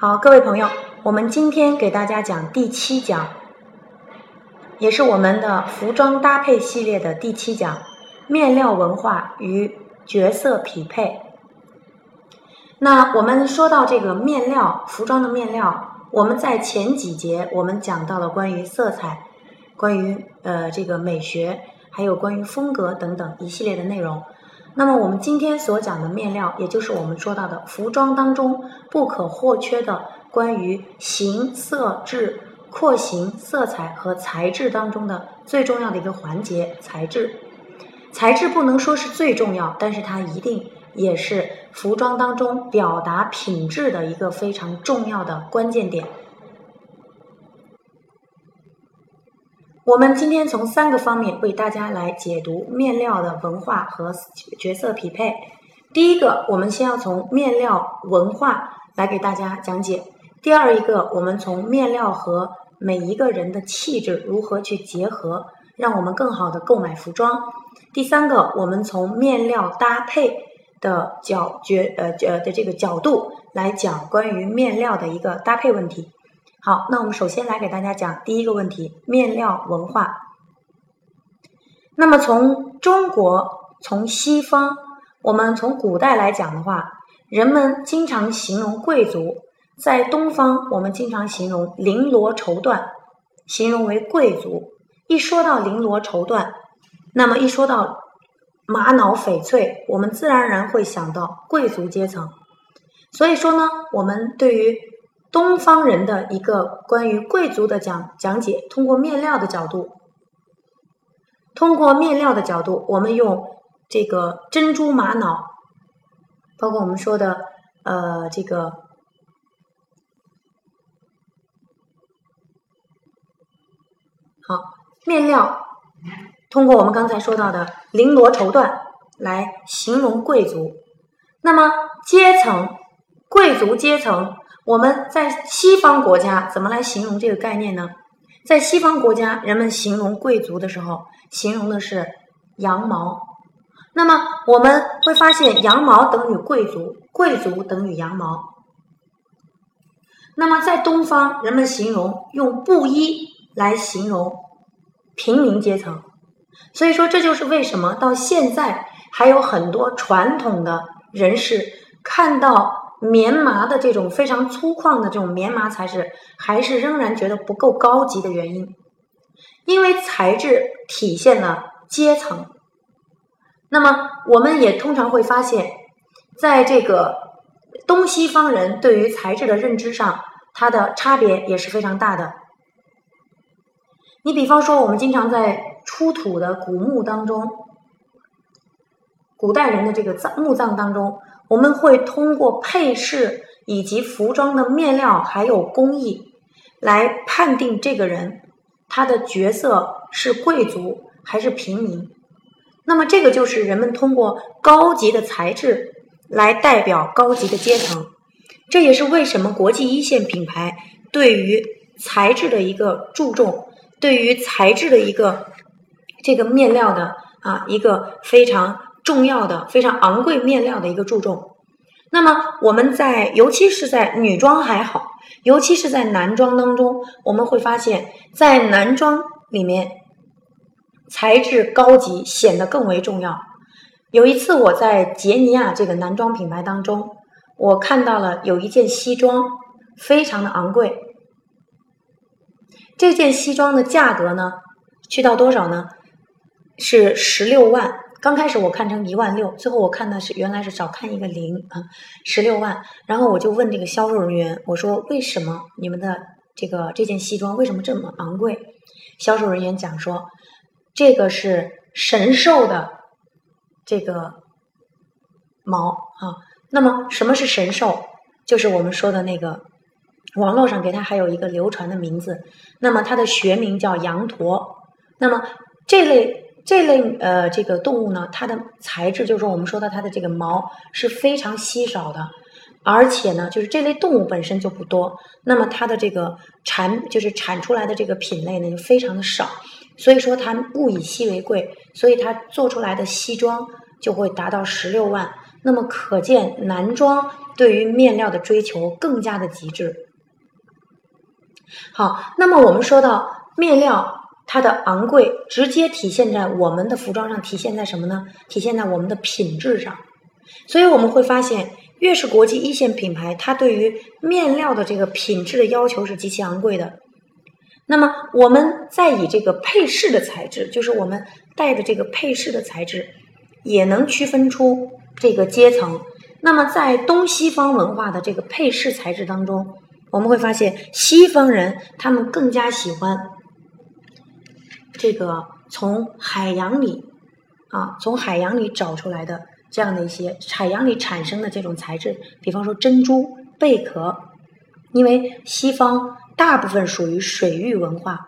好，各位朋友，我们今天给大家讲第七讲，也是我们的服装搭配系列的第七讲——面料文化与角色匹配。那我们说到这个面料，服装的面料，我们在前几节我们讲到了关于色彩、关于呃这个美学，还有关于风格等等一系列的内容。那么我们今天所讲的面料，也就是我们说到的服装当中不可或缺的关于形色质、廓形、色彩和材质当中的最重要的一个环节——材质。材质不能说是最重要，但是它一定也是服装当中表达品质的一个非常重要的关键点。我们今天从三个方面为大家来解读面料的文化和角色匹配。第一个，我们先要从面料文化来给大家讲解；第二一个，我们从面料和每一个人的气质如何去结合，让我们更好的购买服装；第三个，我们从面料搭配的角角呃呃的这个角度来讲关于面料的一个搭配问题。好，那我们首先来给大家讲第一个问题：面料文化。那么从中国，从西方，我们从古代来讲的话，人们经常形容贵族；在东方，我们经常形容绫罗绸缎，形容为贵族。一说到绫罗绸缎，那么一说到玛瑙翡翠，我们自然而然会想到贵族阶层。所以说呢，我们对于东方人的一个关于贵族的讲讲解，通过面料的角度，通过面料的角度，我们用这个珍珠玛瑙，包括我们说的呃这个好面料，通过我们刚才说到的绫罗绸缎来形容贵族，那么阶层，贵族阶层。我们在西方国家怎么来形容这个概念呢？在西方国家，人们形容贵族的时候，形容的是羊毛。那么我们会发现，羊毛等于贵族，贵族等于羊毛。那么在东方，人们形容用布衣来形容平民阶层。所以说，这就是为什么到现在还有很多传统的人士看到。棉麻的这种非常粗犷的这种棉麻材质，还是仍然觉得不够高级的原因，因为材质体现了阶层。那么，我们也通常会发现，在这个东西方人对于材质的认知上，它的差别也是非常大的。你比方说，我们经常在出土的古墓当中，古代人的这个葬墓葬当中。我们会通过配饰以及服装的面料还有工艺，来判定这个人他的角色是贵族还是平民。那么，这个就是人们通过高级的材质来代表高级的阶层。这也是为什么国际一线品牌对于材质的一个注重，对于材质的一个这个面料的啊一个非常。重要的非常昂贵面料的一个注重，那么我们在尤其是在女装还好，尤其是在男装当中，我们会发现，在男装里面，材质高级显得更为重要。有一次我在杰尼亚这个男装品牌当中，我看到了有一件西装，非常的昂贵。这件西装的价格呢，去到多少呢？是十六万。刚开始我看成一万六，最后我看的是原来是少看一个零啊，十六万。然后我就问这个销售人员，我说为什么你们的这个这件西装为什么这么昂贵？销售人员讲说，这个是神兽的这个毛啊。那么什么是神兽？就是我们说的那个网络上给它还有一个流传的名字，那么它的学名叫羊驼。那么这类。这类呃，这个动物呢，它的材质就是，我们说的它的这个毛是非常稀少的，而且呢，就是这类动物本身就不多，那么它的这个产就是产出来的这个品类呢就非常的少，所以说它物以稀为贵，所以它做出来的西装就会达到十六万。那么可见男装对于面料的追求更加的极致。好，那么我们说到面料。它的昂贵直接体现在我们的服装上，体现在什么呢？体现在我们的品质上。所以我们会发现，越是国际一线品牌，它对于面料的这个品质的要求是极其昂贵的。那么，我们再以这个配饰的材质，就是我们戴的这个配饰的材质，也能区分出这个阶层。那么，在东西方文化的这个配饰材质当中，我们会发现，西方人他们更加喜欢。这个从海洋里啊，从海洋里找出来的这样的一些海洋里产生的这种材质，比方说珍珠、贝壳，因为西方大部分属于水域文化，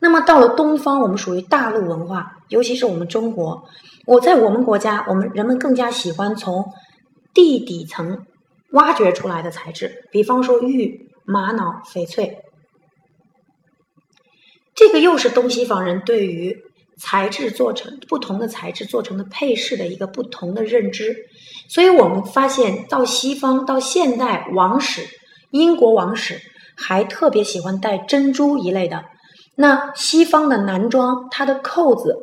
那么到了东方，我们属于大陆文化，尤其是我们中国，我在我们国家，我们人们更加喜欢从地底层挖掘出来的材质，比方说玉、玛瑙、翡翠。这个又是东西方人对于材质做成不同的材质做成的配饰的一个不同的认知，所以我们发现到西方到现代王室英国王室还特别喜欢戴珍珠一类的。那西方的男装，它的扣子，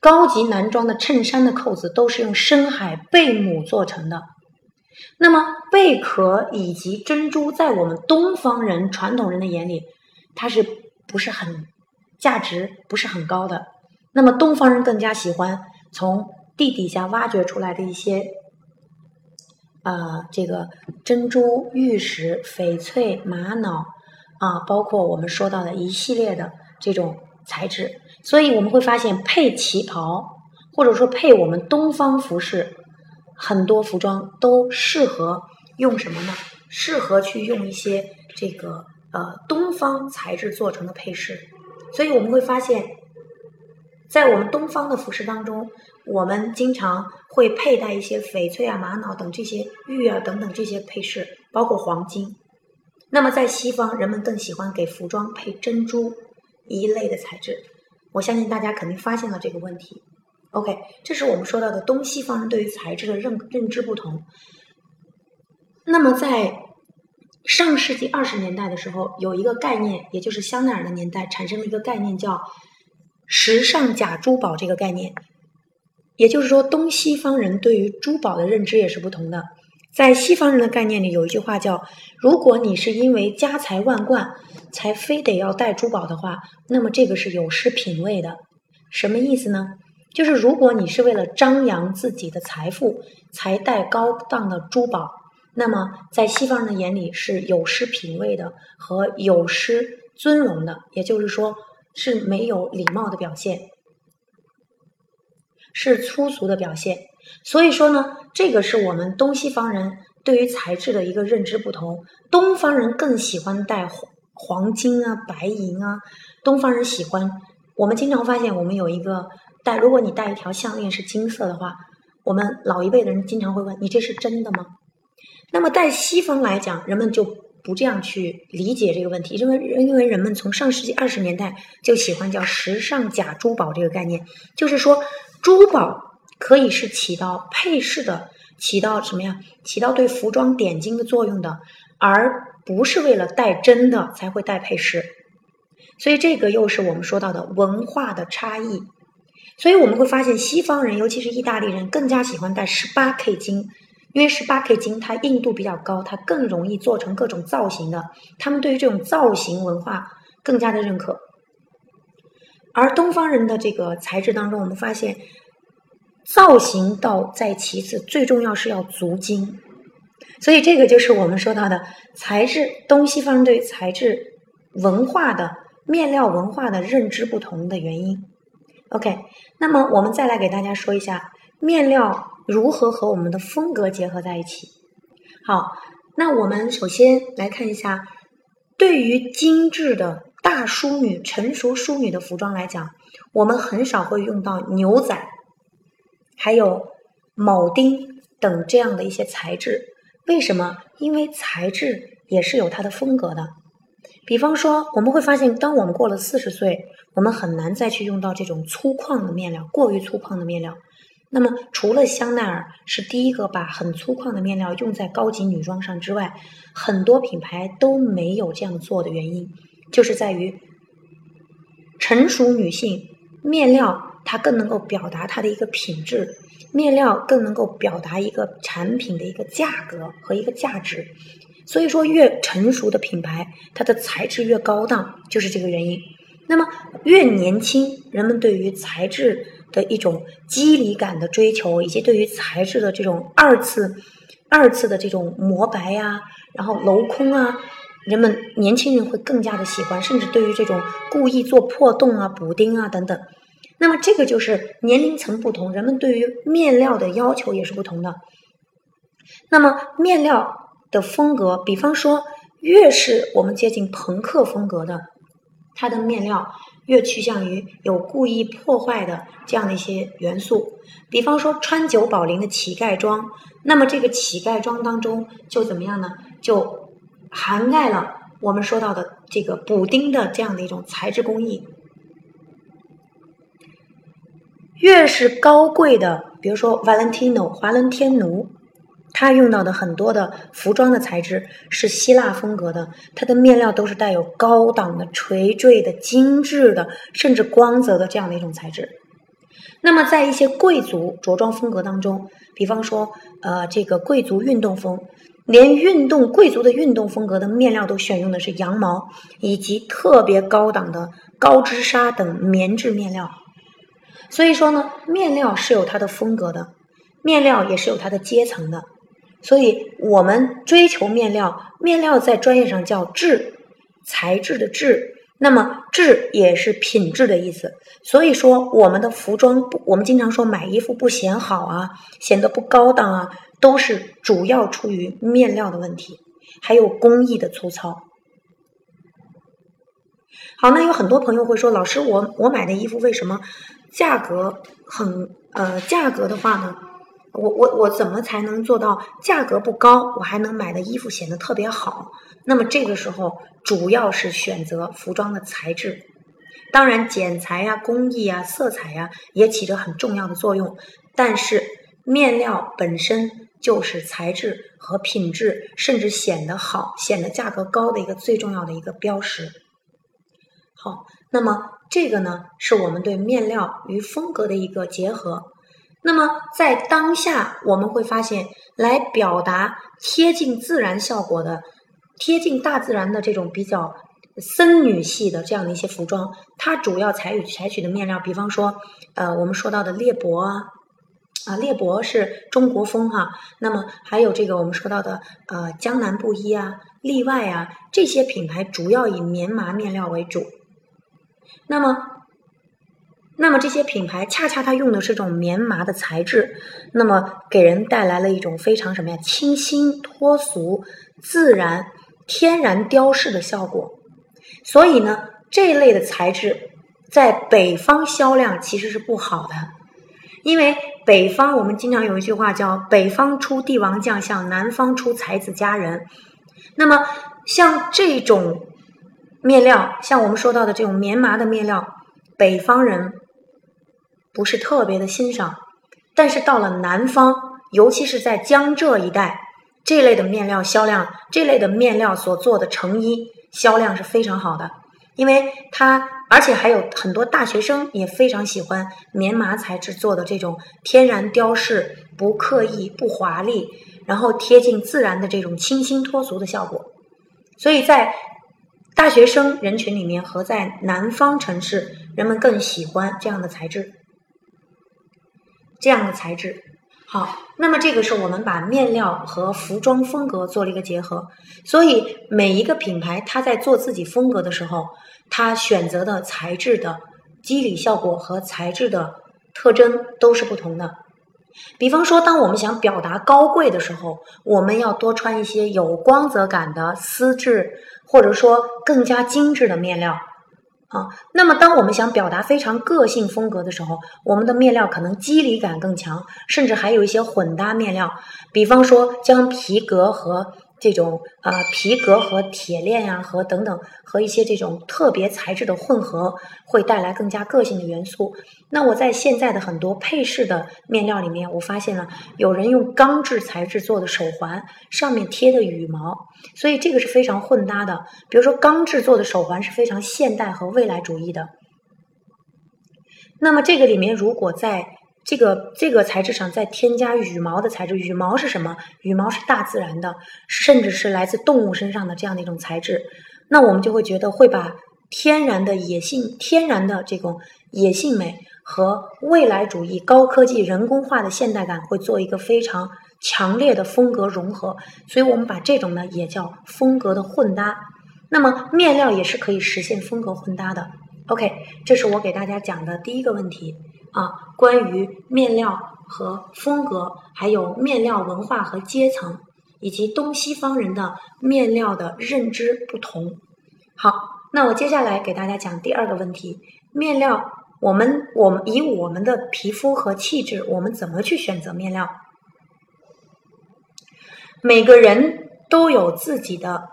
高级男装的衬衫的扣子都是用深海贝母做成的。那么贝壳以及珍珠，在我们东方人传统人的眼里，它是。不是很价值不是很高的，那么东方人更加喜欢从地底下挖掘出来的一些，呃，这个珍珠、玉石、翡翠、玛瑙啊，包括我们说到的一系列的这种材质，所以我们会发现配旗袍或者说配我们东方服饰，很多服装都适合用什么呢？适合去用一些这个。呃，东方材质做成的配饰，所以我们会发现，在我们东方的服饰当中，我们经常会佩戴一些翡翠啊、玛瑙等这些玉啊等等这些配饰，包括黄金。那么在西方，人们更喜欢给服装配珍珠一类的材质。我相信大家肯定发现了这个问题。OK，这是我们说到的东西方人对于材质的认认知不同。那么在上世纪二十年代的时候，有一个概念，也就是香奈儿的年代，产生了一个概念叫“时尚假珠宝”这个概念。也就是说，东西方人对于珠宝的认知也是不同的。在西方人的概念里，有一句话叫：“如果你是因为家财万贯才非得要戴珠宝的话，那么这个是有失品位的。”什么意思呢？就是如果你是为了张扬自己的财富才戴高档的珠宝。那么，在西方人的眼里是有失品位的和有失尊荣的，也就是说是没有礼貌的表现，是粗俗的表现。所以说呢，这个是我们东西方人对于材质的一个认知不同。东方人更喜欢戴黄黄金啊、白银啊。东方人喜欢，我们经常发现，我们有一个戴，如果你戴一条项链是金色的话，我们老一辈的人经常会问你：这是真的吗？那么，在西方来讲，人们就不这样去理解这个问题，因为因为人们从上世纪二十年代就喜欢叫“时尚假珠宝”这个概念，就是说，珠宝可以是起到配饰的，起到什么呀？起到对服装点睛的作用的，而不是为了戴真的才会戴配饰。所以，这个又是我们说到的文化的差异。所以，我们会发现，西方人，尤其是意大利人，更加喜欢戴十八 K 金。因为十八 K 金它硬度比较高，它更容易做成各种造型的。他们对于这种造型文化更加的认可。而东方人的这个材质当中，我们发现造型倒在其次，最重要是要足金。所以这个就是我们说到的材质，东西方对材质文化的面料文化的认知不同的原因。OK，那么我们再来给大家说一下面料。如何和我们的风格结合在一起？好，那我们首先来看一下，对于精致的大淑女、成熟淑女的服装来讲，我们很少会用到牛仔，还有铆钉等这样的一些材质。为什么？因为材质也是有它的风格的。比方说，我们会发现，当我们过了四十岁，我们很难再去用到这种粗犷的面料，过于粗犷的面料。那么，除了香奈儿是第一个把很粗犷的面料用在高级女装上之外，很多品牌都没有这样做的原因，就是在于成熟女性面料它更能够表达它的一个品质，面料更能够表达一个产品的一个价格和一个价值。所以说，越成熟的品牌，它的材质越高档，就是这个原因。那么，越年轻，人们对于材质。的一种肌理感的追求，以及对于材质的这种二次、二次的这种磨白呀，然后镂空啊，人们年轻人会更加的喜欢，甚至对于这种故意做破洞啊、补丁啊等等。那么这个就是年龄层不同，人们对于面料的要求也是不同的。那么面料的风格，比方说，越是我们接近朋克风格的，它的面料。越趋向于有故意破坏的这样的一些元素，比方说川久保玲的乞丐装，那么这个乞丐装当中就怎么样呢？就涵盖了我们说到的这个补丁的这样的一种材质工艺。越是高贵的，比如说 Valentino 华伦天奴。它用到的很多的服装的材质是希腊风格的，它的面料都是带有高档的、垂坠的、精致的，甚至光泽的这样的一种材质。那么，在一些贵族着装风格当中，比方说，呃，这个贵族运动风，连运动贵族的运动风格的面料都选用的是羊毛以及特别高档的高织纱等棉质面料。所以说呢，面料是有它的风格的，面料也是有它的阶层的。所以我们追求面料，面料在专业上叫质，材质的质。那么质也是品质的意思。所以说，我们的服装不，我们经常说买衣服不显好啊，显得不高档啊，都是主要出于面料的问题，还有工艺的粗糙。好，那有很多朋友会说，老师，我我买的衣服为什么价格很呃，价格的话呢？我我我怎么才能做到价格不高，我还能买的衣服显得特别好？那么这个时候主要是选择服装的材质，当然剪裁呀、工艺啊、色彩呀也起着很重要的作用。但是面料本身就是材质和品质，甚至显得好、显得价格高的一个最重要的一个标识。好，那么这个呢，是我们对面料与风格的一个结合。那么，在当下，我们会发现，来表达贴近自然效果的、贴近大自然的这种比较森女系的这样的一些服装，它主要采取采取的面料，比方说，呃，我们说到的猎帛啊，啊，猎帛是中国风哈。那么还有这个我们说到的呃江南布衣啊、例外啊这些品牌，主要以棉麻面料为主。那么。那么这些品牌恰恰它用的是这种棉麻的材质，那么给人带来了一种非常什么呀？清新脱俗、自然、天然雕饰的效果。所以呢，这类的材质在北方销量其实是不好的，因为北方我们经常有一句话叫“北方出帝王将相，南方出才子佳人”。那么像这种面料，像我们说到的这种棉麻的面料，北方人。不是特别的欣赏，但是到了南方，尤其是在江浙一带，这类的面料销量，这类的面料所做的成衣销量是非常好的，因为它而且还有很多大学生也非常喜欢棉麻材质做的这种天然雕饰，不刻意不华丽，然后贴近自然的这种清新脱俗的效果，所以在大学生人群里面和在南方城市，人们更喜欢这样的材质。这样的材质，好，那么这个是我们把面料和服装风格做了一个结合，所以每一个品牌它在做自己风格的时候，它选择的材质的肌理效果和材质的特征都是不同的。比方说，当我们想表达高贵的时候，我们要多穿一些有光泽感的丝质，或者说更加精致的面料。啊，那么当我们想表达非常个性风格的时候，我们的面料可能肌理感更强，甚至还有一些混搭面料，比方说将皮革和这种呃皮革和铁链呀，和等等和一些这种特别材质的混合，会带来更加个性的元素。那我在现在的很多配饰的面料里面，我发现了有人用钢制材质做的手环，上面贴的羽毛，所以这个是非常混搭的。比如说钢制做的手环是非常现代和未来主义的。那么这个里面如果在这个这个材质上再添加羽毛的材质，羽毛是什么？羽毛是大自然的，甚至是来自动物身上的这样的一种材质。那我们就会觉得会把天然的野性、天然的这种野性美和未来主义、高科技、人工化的现代感会做一个非常强烈的风格融合。所以我们把这种呢也叫风格的混搭。那么面料也是可以实现风格混搭的。OK，这是我给大家讲的第一个问题。啊，关于面料和风格，还有面料文化和阶层，以及东西方人的面料的认知不同。好，那我接下来给大家讲第二个问题：面料，我们我们以我们的皮肤和气质，我们怎么去选择面料？每个人都有自己的，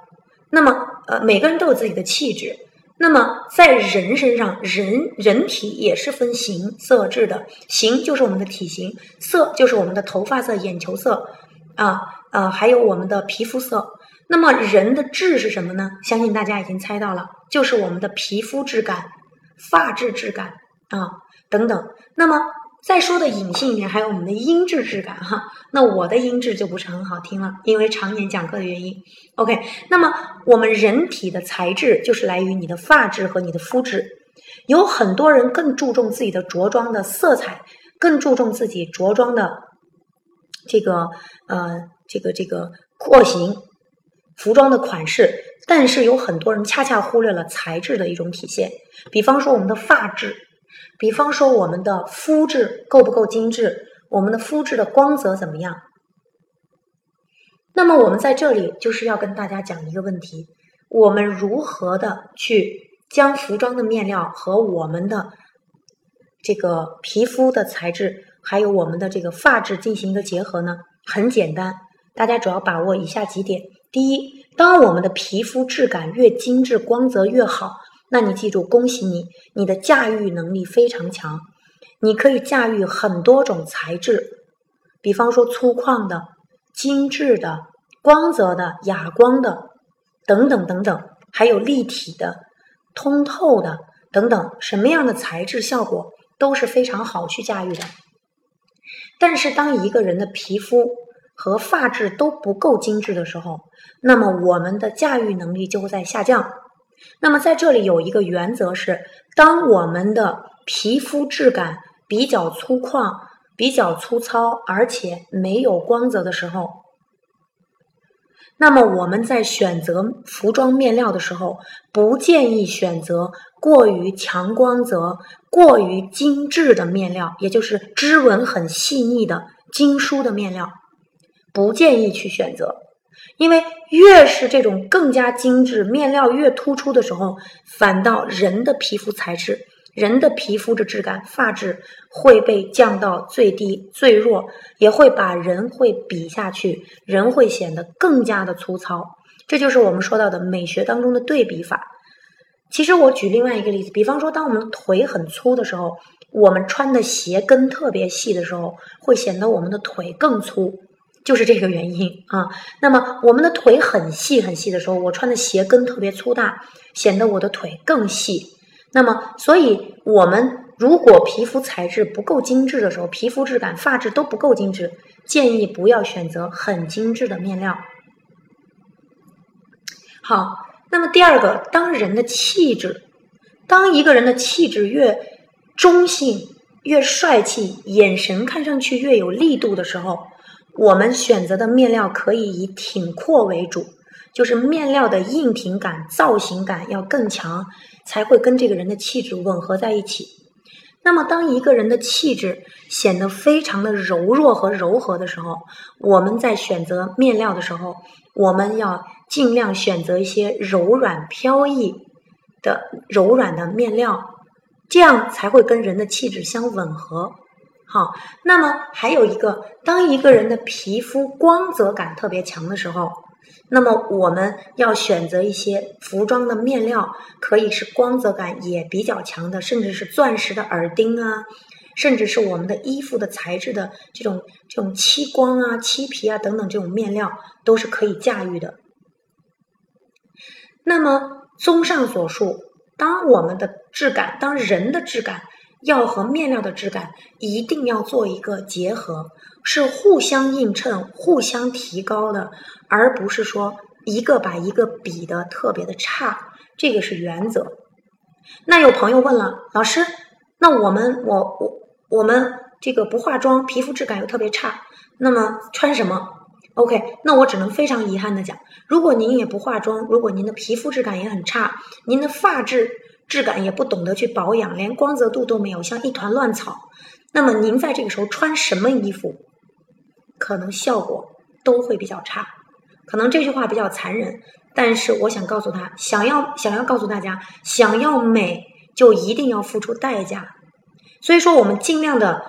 那么呃，每个人都有自己的气质。那么，在人身上，人人体也是分形色质的。形就是我们的体型，色就是我们的头发色、眼球色，啊呃，还有我们的皮肤色。那么，人的质是什么呢？相信大家已经猜到了，就是我们的皮肤质感、发质质感啊等等。那么。再说的隐性一点，还有我们的音质质感哈。那我的音质就不是很好听了，因为常年讲课的原因。OK，那么我们人体的材质就是来于你的发质和你的肤质。有很多人更注重自己的着装的色彩，更注重自己着装的这个呃这个这个廓形、服装的款式，但是有很多人恰恰忽略了材质的一种体现。比方说我们的发质。比方说，我们的肤质够不够精致？我们的肤质的光泽怎么样？那么，我们在这里就是要跟大家讲一个问题：我们如何的去将服装的面料和我们的这个皮肤的材质，还有我们的这个发质进行一个结合呢？很简单，大家主要把握以下几点：第一，当我们的皮肤质感越精致、光泽越好。那你记住，恭喜你，你的驾驭能力非常强，你可以驾驭很多种材质，比方说粗犷的、精致的、光泽的、哑光的，等等等等，还有立体的、通透的等等，什么样的材质效果都是非常好去驾驭的。但是，当一个人的皮肤和发质都不够精致的时候，那么我们的驾驭能力就会在下降。那么在这里有一个原则是，当我们的皮肤质感比较粗犷、比较粗糙，而且没有光泽的时候，那么我们在选择服装面料的时候，不建议选择过于强光泽、过于精致的面料，也就是织纹很细腻的精梳的面料，不建议去选择。因为越是这种更加精致、面料越突出的时候，反倒人的皮肤材质、人的皮肤的质感、发质会被降到最低、最弱，也会把人会比下去，人会显得更加的粗糙。这就是我们说到的美学当中的对比法。其实我举另外一个例子，比方说，当我们腿很粗的时候，我们穿的鞋跟特别细的时候，会显得我们的腿更粗。就是这个原因啊。那么我们的腿很细很细的时候，我穿的鞋跟特别粗大，显得我的腿更细。那么，所以我们如果皮肤材质不够精致的时候，皮肤质感、发质都不够精致，建议不要选择很精致的面料。好，那么第二个，当人的气质，当一个人的气质越中性、越帅气，眼神看上去越有力度的时候。我们选择的面料可以以挺阔为主，就是面料的硬挺感、造型感要更强，才会跟这个人的气质吻合在一起。那么，当一个人的气质显得非常的柔弱和柔和的时候，我们在选择面料的时候，我们要尽量选择一些柔软飘逸的柔软的面料，这样才会跟人的气质相吻合。好，那么还有一个，当一个人的皮肤光泽感特别强的时候，那么我们要选择一些服装的面料，可以是光泽感也比较强的，甚至是钻石的耳钉啊，甚至是我们的衣服的材质的这种这种漆光啊、漆皮啊等等这种面料都是可以驾驭的。那么综上所述，当我们的质感，当人的质感要和面料的质感一定要做一个结合，是互相映衬、互相提高的。而不是说一个把一个比的特别的差，这个是原则。那有朋友问了，老师，那我们我我我们这个不化妆，皮肤质感又特别差，那么穿什么？OK，那我只能非常遗憾的讲，如果您也不化妆，如果您的皮肤质感也很差，您的发质质感也不懂得去保养，连光泽度都没有，像一团乱草，那么您在这个时候穿什么衣服，可能效果都会比较差。可能这句话比较残忍，但是我想告诉他，想要想要告诉大家，想要美就一定要付出代价。所以说，我们尽量的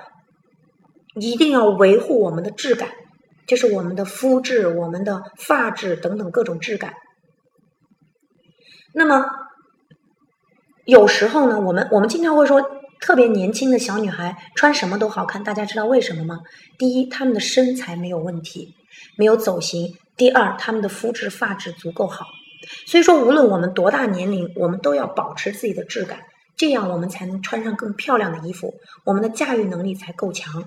一定要维护我们的质感，就是我们的肤质、我们的发质等等各种质感。那么有时候呢，我们我们经常会说，特别年轻的小女孩穿什么都好看。大家知道为什么吗？第一，她们的身材没有问题，没有走形。第二，他们的肤质、发质足够好，所以说无论我们多大年龄，我们都要保持自己的质感，这样我们才能穿上更漂亮的衣服，我们的驾驭能力才够强。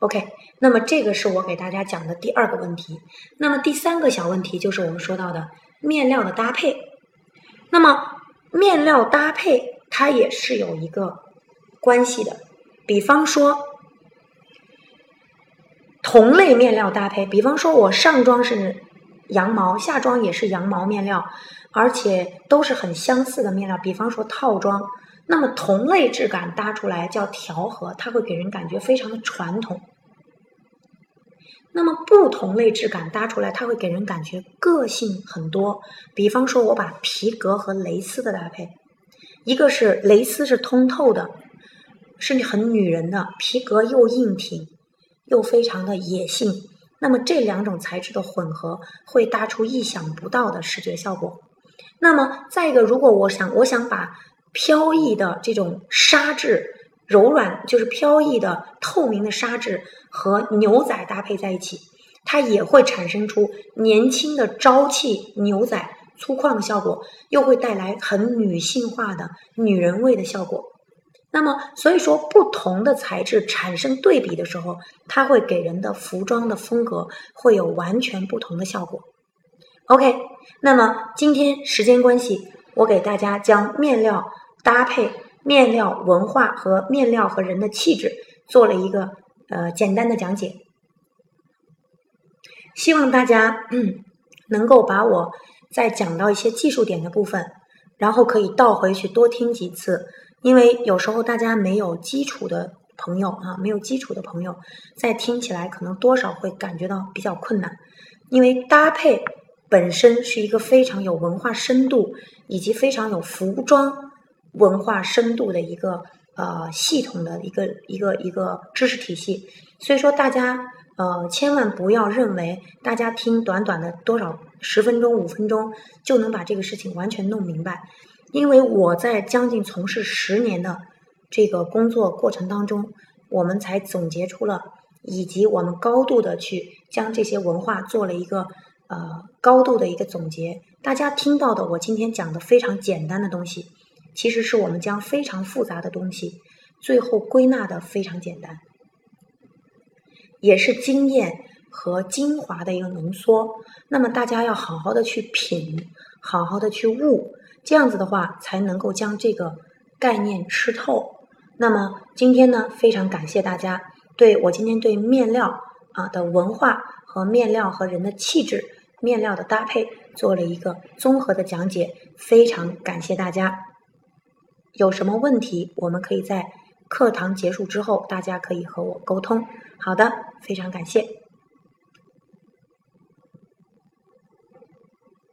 OK，那么这个是我给大家讲的第二个问题。那么第三个小问题就是我们说到的面料的搭配。那么面料搭配它也是有一个关系的，比方说。同类面料搭配，比方说我上装是羊毛，下装也是羊毛面料，而且都是很相似的面料。比方说套装，那么同类质感搭出来叫调和，它会给人感觉非常的传统。那么不同类质感搭出来，它会给人感觉个性很多。比方说我把皮革和蕾丝的搭配，一个是蕾丝是通透的，是很女人的，皮革又硬挺。又非常的野性，那么这两种材质的混合会搭出意想不到的视觉效果。那么再一个，如果我想我想把飘逸的这种纱质、柔软就是飘逸的透明的纱质和牛仔搭配在一起，它也会产生出年轻的朝气牛仔粗犷的效果，又会带来很女性化的女人味的效果。那么，所以说，不同的材质产生对比的时候，它会给人的服装的风格会有完全不同的效果。OK，那么今天时间关系，我给大家将面料搭配、面料文化和面料和人的气质做了一个呃简单的讲解，希望大家能够把我再讲到一些技术点的部分，然后可以倒回去多听几次。因为有时候大家没有基础的朋友啊，没有基础的朋友，在听起来可能多少会感觉到比较困难。因为搭配本身是一个非常有文化深度以及非常有服装文化深度的一个呃系统的一个一个一个知识体系，所以说大家呃千万不要认为大家听短短的多少十分钟五分钟就能把这个事情完全弄明白。因为我在将近从事十年的这个工作过程当中，我们才总结出了，以及我们高度的去将这些文化做了一个呃高度的一个总结。大家听到的我今天讲的非常简单的东西，其实是我们将非常复杂的东西最后归纳的非常简单，也是经验和精华的一个浓缩。那么大家要好好的去品，好好的去悟。这样子的话，才能够将这个概念吃透。那么今天呢，非常感谢大家对我今天对面料啊的文化和面料和人的气质、面料的搭配做了一个综合的讲解，非常感谢大家。有什么问题，我们可以在课堂结束之后，大家可以和我沟通。好的，非常感谢。